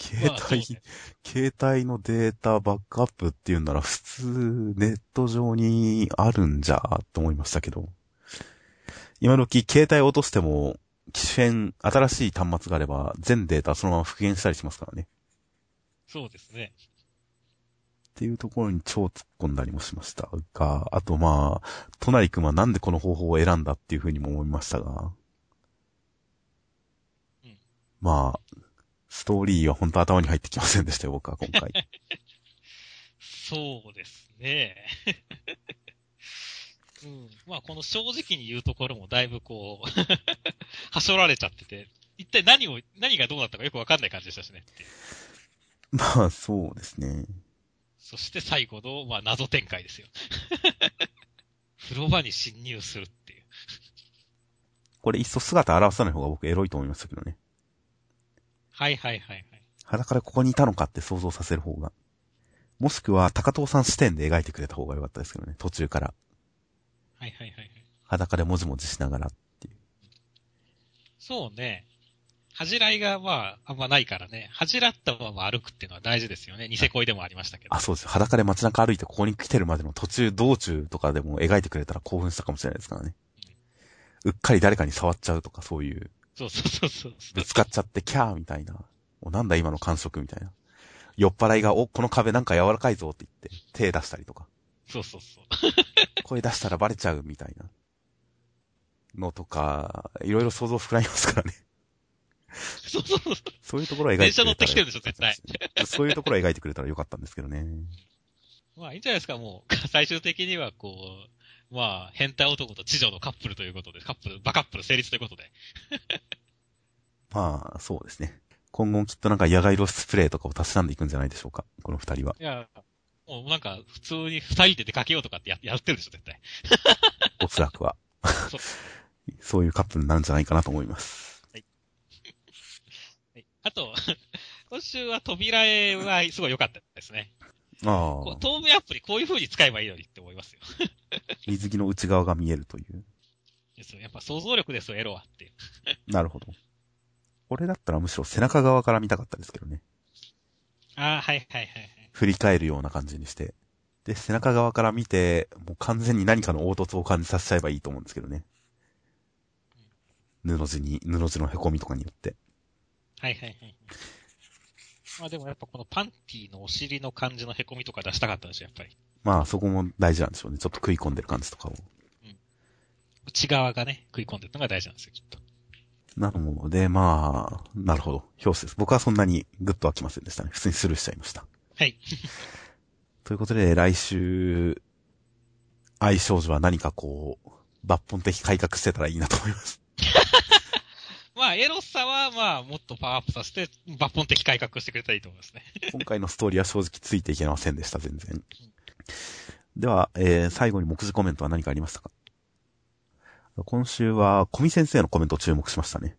うん携帯、携帯のデータバックアップっていうんなら普通ネット上にあるんじゃと思いましたけど、今時携帯落としても機種変、新しい端末があれば全データそのまま復元したりしますからね。そうですね。っていうところに超突っ込んだりもしましたが、あとまあ、トナリ君はなんでこの方法を選んだっていうふうにも思いましたが、うんまあ、ストーリーは本当頭に入ってきませんでしたよ、僕は今回。そうですね。うん。まあ、この正直に言うところもだいぶこう、はしょられちゃってて、一体何を、何がどうなったかよくわかんない感じでしたしね。まあ、そうですね。そして最後の、まあ、謎展開ですよ。風呂場に侵入するっていう。これいっそ姿現さない方が僕エロいと思いましたけどね。はいはいはいはい。裸でここにいたのかって想像させる方が。もしくは、高藤さん視点で描いてくれた方が良かったですけどね、途中から。はいはいはいはい。裸でもじもじしながらっていう。そうね。恥じらいがまあ、あんまないからね。恥じらったまま歩くっていうのは大事ですよね。ニセ恋でもありましたけど。あ、そうです。裸で街中歩いてここに来てるまでの途中、道中とかでも描いてくれたら興奮したかもしれないですからね。うっかり誰かに触っちゃうとかそういう、そうそうそうそう。ぶつかっちゃってキャーみたいな。もうなんだ今の感触みたいな。酔っ払いが、お、この壁なんか柔らかいぞって言って、手出したりとか。そうそうそう。声出したらバレちゃうみたいな。のとか、いろいろ想像膨らみますからね。そうそうそう。そういうところは描いてくれたら。電車乗ってきてるでしょ絶対。そういうところは描いてくれたらよかったんですけどね。まあいいんじゃないですか、もう。最終的にはこう、まあ、変態男と知女のカップルということで、カップル、バカップル成立ということで。まあ、そうですね。今後きっとなんか野外露出プレイとかをたしなんでいくんじゃないでしょうか。この二人は。いや、もうなんか、普通に二人で出かけようとかってややってるでしょ、絶対。おそらくはそう。そういうカップルになるんじゃないかなと思います。はいあと、今週は扉絵はすごい良かったですね。ああ。透明アプリこういう風に使えばいいのにって思いますよ。水着の内側が見えるという。ですよやっぱ想像力ですよ、エロはって。なるほど。俺だったらむしろ背中側から見たかったですけどね。ああ、はいはいはいはい。振り返るような感じにして。で、背中側から見て、もう完全に何かの凹凸を感じさせちゃえばいいと思うんですけどね。布地に、布地の凹みとかによって。はいはいはい。まあでもやっぱこのパンティのお尻の感じの凹みとか出したかったんですよ、やっぱり。まあそこも大事なんでしょうね。ちょっと食い込んでる感じとかを。内側がね、食い込んでるのが大事なんですよ、きっと。なので、まあ、なるほど。表紙です。僕はそんなにグッとはきませんでしたね。普通にスルーしちゃいました。はい。ということで、来週、愛少女は何かこう、抜本的改革してたらいいなと思います。まあ、エロさはまあ、もっとパワーアップさせて、抜本的改革してくれたらいいと思いますね。今回のストーリーは正直ついていけませんでした、全然。では、えー、最後に目次コメントは何かありましたか？今週は、小見先生のコメントを注目しましたね。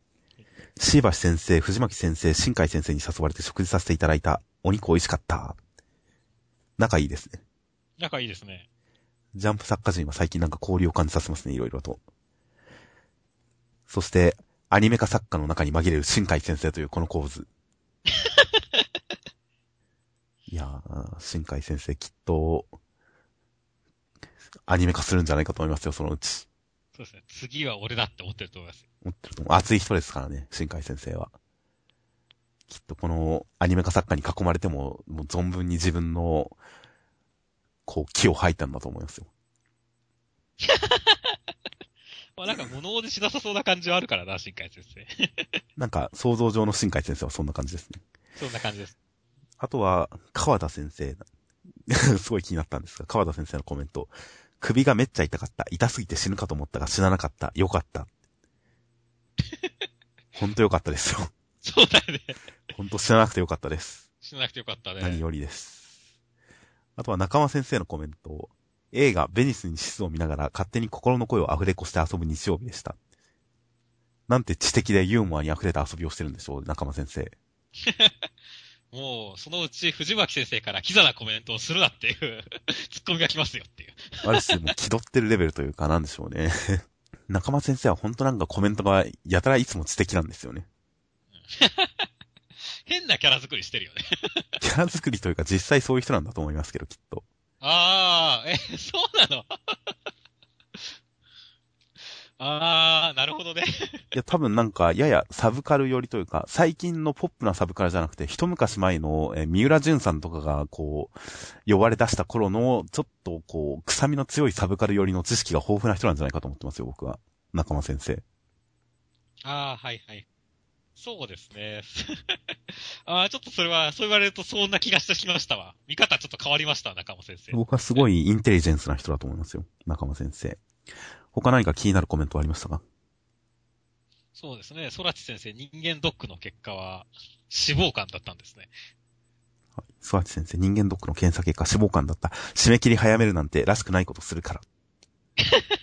椎橋先生、藤巻先生、新海先生に誘われて食事させていただいた。お肉美味しかった。仲いいですね。仲いいですね。ジャンプ作家陣は最近なんか交流を感じさせますね、いろいろと。そして、アニメ化作家の中に紛れる新海先生というこの構図。いやー、新海先生きっと、アニメ化するんじゃないかと思いますよ、そのうち。そうですね。次は俺だって思ってると思いますよ。思ってると思う。熱い人ですからね、新海先生は。きっとこのアニメ化作家に囲まれても、もう存分に自分の、こう、木を吐いたんだと思いますよ。まあなんか物おじしなさそうな感じはあるからな、新海先生。なんか、想像上の新海先生はそんな感じですね。そんな感じです。あとは、川田先生。すごい気になったんですが、川田先生のコメント。首がめっちゃ痛かった。痛すぎて死ぬかと思ったが死ななかった。よかった。ほんとよかったですよ。そうだよね。ほんと死ななくてよかったです。死ななくてよかったね。何よりです。あとは中間先生のコメント。映画、ベニスに指数を見ながら勝手に心の声を溢れこして遊ぶ日曜日でした。なんて知的でユーモアに溢れた遊びをしてるんでしょう、中間先生。もう、そのうち藤巻先生からキザなコメントをするなっていう ツッコミが来ますよっていう。ある種もう気取ってるレベルというか、なんでしょうね。中間先生は本当なんかコメントがやたらいつも知的なんですよね。変なキャラ作りしてるよね。キャラ作りというか実際そういう人なんだと思いますけど、きっと。あー、え、そうなの？あー、なるほどね。いや、多分なんか、ややサブカル寄りというか、最近のポップなサブカルじゃなくて、一昔前の、えー三浦淳さんとかが、こう、呼ばれ出した頃の、ちょっと、こう、臭みの強いサブカル寄りの知識が豊富な人なんじゃないかと思ってますよ、僕は。中間先生。あー、はいはい。そうですね。あー、ちょっとそれは、そう言われるとそんな気がしてきましたわ。見方ちょっと変わりました、中間先生。僕はすごいインテリジェンスな人だと思いますよ、中間先生。他何か気になるコメントありましたか？そうですね。空知先生、人間ドックの結果は、脂肪肝だったんですね。スワチ先生、人間ドックの検査結果、脂肪肝だった。締め切り早めるなんて、らしくないことするから。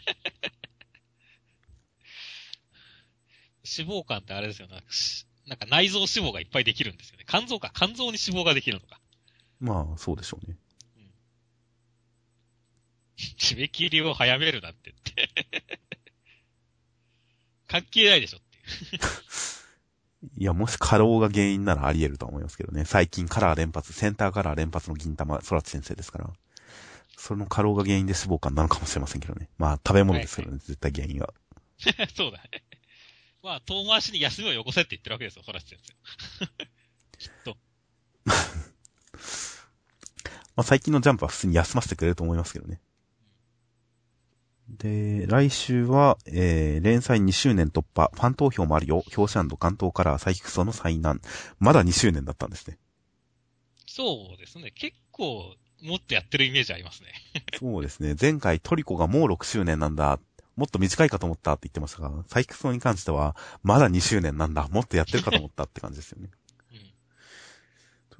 脂肪肝ってあれですよね。しなんか内臓脂肪がいっぱいできるんですよね。肝臓か。肝臓に脂肪ができるのか。まあ、そうでしょうね。締め切りを早めるなんてって。関係ないでしょっていう。いや、もし過労が原因ならあり得るとは思いますけどね。最近カラー連発、センターカラー連発の銀玉、空知先生ですから。その過労が原因で脂肪肝なのかもしれませんけどね。まあ、食べ物ですけどね、絶対原因は。そうだね。まあ、遠回しに休みをよこせって言ってるわけですよ、空知先生。きっと。まあ、最近のジャンプは普通に休ませてくれると思いますけどね。で、来週は、えー、連載2周年突破、ファン投票もあるよ、表紙関東カラーサイクソの災難。まだ2周年だったんですね。そうですね。結構、もっとやってるイメージありますね。そうですね。前回トリコがもう6周年なんだ。もっと短いかと思ったって言ってましたが、サイクソに関しては、まだ2周年なんだ。もっとやってるかと思ったって感じですよね。うん。という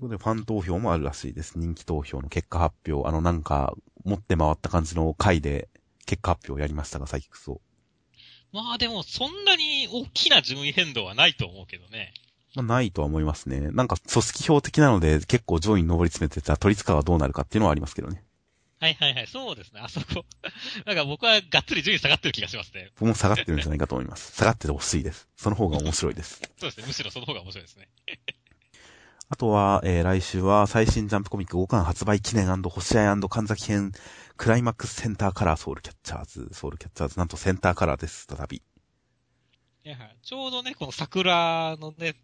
ことで、ファン投票もあるらしいです。人気投票の結果発表。あの、なんか、持って回った感じの回で、結果発表をやりましたが、サイキクソ。まあでも、そんなに大きな順位変動はないと思うけどね。まあ、ないとは思いますね。なんか、組織票的なので、結構上位に上り詰めてた、都立川はどうなるかっていうのはありますけどね。はいはいはい。そうですね。あそこ。なんか僕はがっつり順位下がってる気がしますね。僕も下がってるんじゃないかと思います。下がっててほしいです。その方が面白いです。そうですね。むしろその方が面白いですね。あとは、えー、来週は最新ジャンプコミック5巻発売記念星合い神崎編クライマックスセンターカラーソウルキャッチャーズ。ソウルキャッチャーズ、なんとセンターカラーです、再び。いやちょうどね、この桜のね、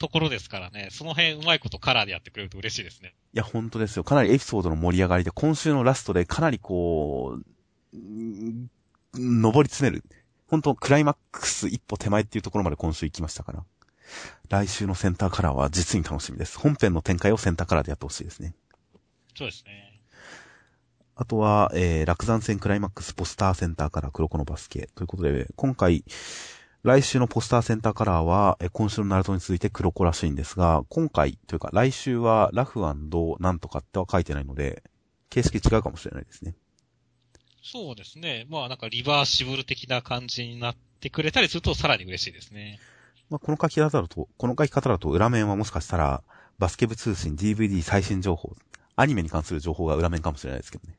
ところですからね、その辺うまいことカラーでやってくれると嬉しいですね。いや、本当ですよ。かなりエピソードの盛り上がりで、今週のラストでかなりこう、ん登り詰める。本当クライマックス一歩手前っていうところまで今週行きましたから。来週のセンターカラーは実に楽しみです。本編の展開をセンターカラーでやってほしいですね。そうですね。あとは、えー、落山戦クライマックスポスターセンターカラー黒子のバスケ。ということで、今回、来週のポスターセンターカラーは、えー今週のナルトに続いて黒子らしいんですが、今回、というか来週はラフなんとかっては書いてないので、形式違うかもしれないですね。そうですね。まあなんかリバーシブル的な感じになってくれたりするとさらに嬉しいですね。まあ、この書き方だと、この書き方だと裏面はもしかしたら、バスケ部通信 DVD 最新情報、アニメに関する情報が裏面かもしれないですけどね。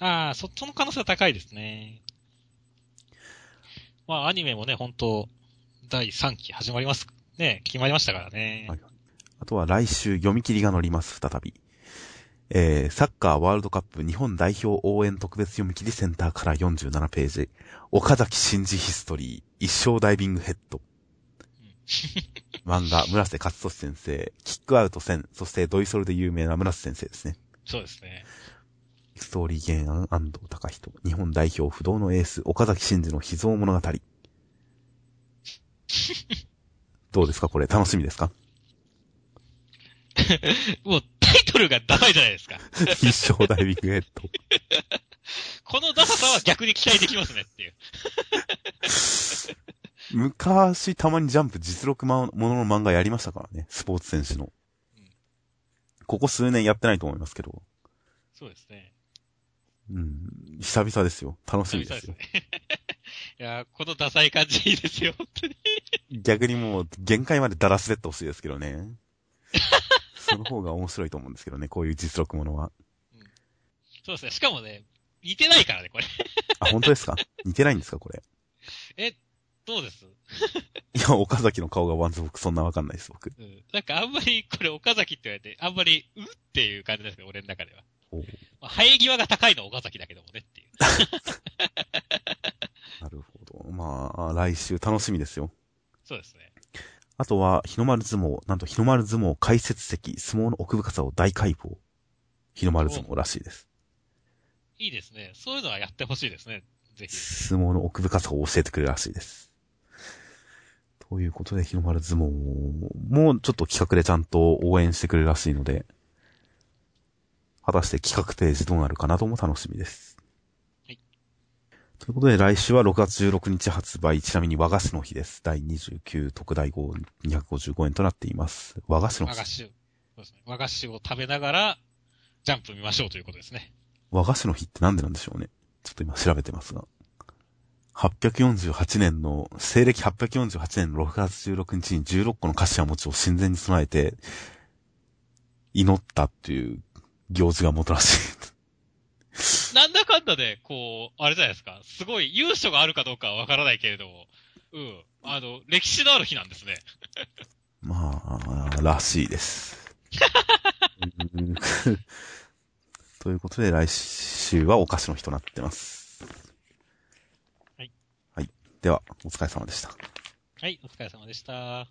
ああ、そ、その可能性は高いですね。まあアニメもね、本当第3期始まります。ね、決まりましたからね。はいあとは来週読み切りが載ります、再び。えー、サッカーワールドカップ日本代表応援特別読み切りセンターから47ページ。岡崎真嗣ヒストリー、一生ダイビングヘッド。漫画、村瀬勝利先生、キックアウト1000、そしてドイソルで有名な村瀬先生ですね。そうですね。ストーリー原案安藤隆人、日本代表不動のエース、岡崎真嗣の秘蔵物語。どうですか？これ楽しみですか？もうタイトルがダサいじゃないですか。一生ダイビングヘッド。このダサさは逆に期待できますねっていう。昔たまにジャンプ実録まものの漫画やりましたからね。スポーツ選手の。ここ数年やってないと思いますけど。そうですね。うん。久々ですよ。楽しみですよ。すね。いやーこのダサい感じいいですよ、本当に。逆にもう、限界までダダ滑ってほしいですけどね。その方が面白いと思うんですけどね、こういう実録ものは。そうですね。しかもね、似てないからね、これ。あ、本当ですか？似てないんですかこれ？え、どうです？いや、岡崎の顔がワンズ僕そんなわかんないです、僕。うん。なんかあんまり、これ岡崎って言われて、あんまり、うっていう感じですね、俺の中では。まあ、生え際が高いのは岡崎だけどもねっていう。なるほど。まあ、来週楽しみですよ。そうですね。あとは、日の丸相撲、なんと日の丸相撲解説席、相撲の奥深さを大解剖。日の丸相撲らしいです。いいですね。そういうのはやってほしいですね。ぜひ。相撲の奥深さを教えてくれるらしいです。ということで、日の丸相撲もちょっと企画でちゃんと応援してくれるらしいので、果たして企画ページどうなるかなども楽しみです。はい。ということで、来週は6月16日発売、ちなみに和菓子の日です。第29特大号255円となっています。和菓子の日。和菓子を、そうですね。和菓子を食べながら、ジャンプ見ましょうということですね。和菓子の日ってなんでなんでしょうね。ちょっと今調べてますが。848年の、西暦848年の6月16日に16個の頭餅を神前に備えて、祈ったっていう行事がもたらしい。なんだかんだで、こう、あれじゃないですか。すごい、優書があるかどうかはわからないけれども、うん。あの、歴史のある日なんですね。まあ、らしいです。うん ということで、来週はお菓子の日となってます。はい。はい。では、お疲れ様でした。はい、お疲れ様でした。